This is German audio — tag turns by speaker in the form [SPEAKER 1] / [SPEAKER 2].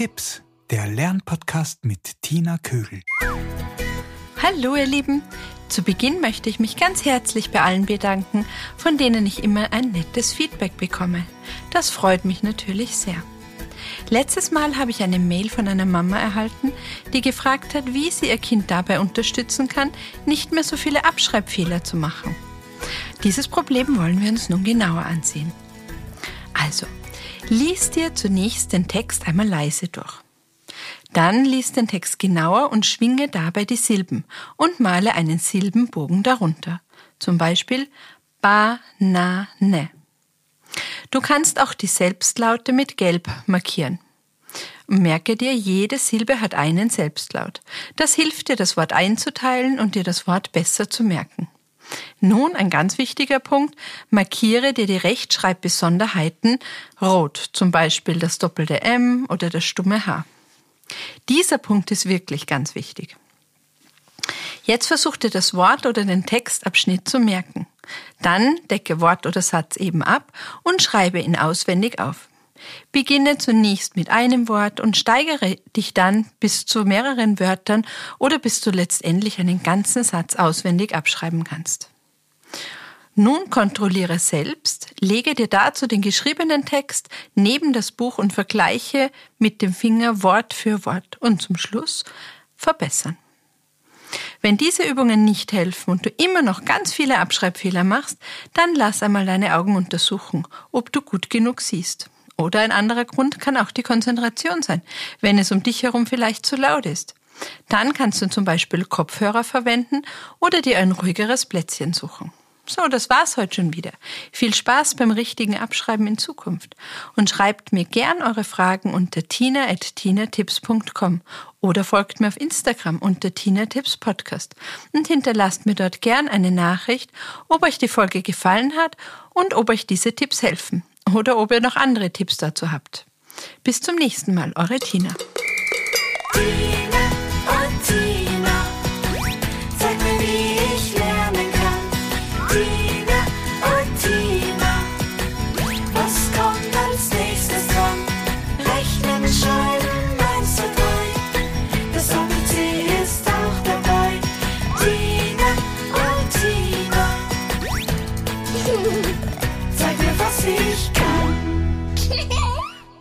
[SPEAKER 1] Tipps, der Lernpodcast mit Tina Kögel.
[SPEAKER 2] Hallo ihr Lieben, zu Beginn möchte ich mich ganz herzlich bei allen bedanken, von denen ich immer ein nettes Feedback bekomme. Das freut mich natürlich sehr. Letztes Mal habe ich eine Mail von einer Mama erhalten, die gefragt hat, wie sie ihr Kind dabei unterstützen kann, nicht mehr so viele Abschreibfehler zu machen. Dieses Problem wollen wir uns nun genauer ansehen. Also, lies dir zunächst den Text einmal leise durch. Dann lies den Text genauer und schwinge dabei die Silben und male einen Silbenbogen darunter. Zum Beispiel ba, na, ne. Du kannst auch die Selbstlaute mit Gelb markieren. Merke dir, jede Silbe hat einen Selbstlaut. Das hilft dir, das Wort einzuteilen und dir das Wort besser zu merken. Nun ein ganz wichtiger Punkt. Markiere dir die Rechtschreibbesonderheiten rot, zum Beispiel das doppelte M oder das stumme H. Dieser Punkt ist wirklich ganz wichtig. Jetzt versuch dir das Wort oder den Textabschnitt zu merken. Dann decke Wort oder Satz eben ab und schreibe ihn auswendig auf. Beginne zunächst mit einem Wort und steigere dich dann bis zu mehreren Wörtern oder bis du letztendlich einen ganzen Satz auswendig abschreiben kannst. Nun kontrolliere selbst, lege dir dazu den geschriebenen Text neben das Buch und vergleiche mit dem Finger Wort für Wort und zum Schluss verbessern. Wenn diese Übungen nicht helfen und du immer noch ganz viele Abschreibfehler machst, dann lass einmal deine Augen untersuchen, ob du gut genug siehst. Oder ein anderer Grund kann auch die Konzentration sein, wenn es um dich herum vielleicht zu laut ist. Dann kannst du zum Beispiel Kopfhörer verwenden oder dir ein ruhigeres Plätzchen suchen. So, das war's heute schon wieder. Viel Spaß beim richtigen Abschreiben in Zukunft. Und schreibt mir gern eure Fragen unter tina.tinatips.com oder folgt mir auf Instagram unter Tina Podcast und hinterlasst mir dort gern eine Nachricht, ob euch die Folge gefallen hat und ob euch diese Tipps helfen oder ob ihr noch andere Tipps dazu habt. Bis zum nächsten Mal, eure Tina.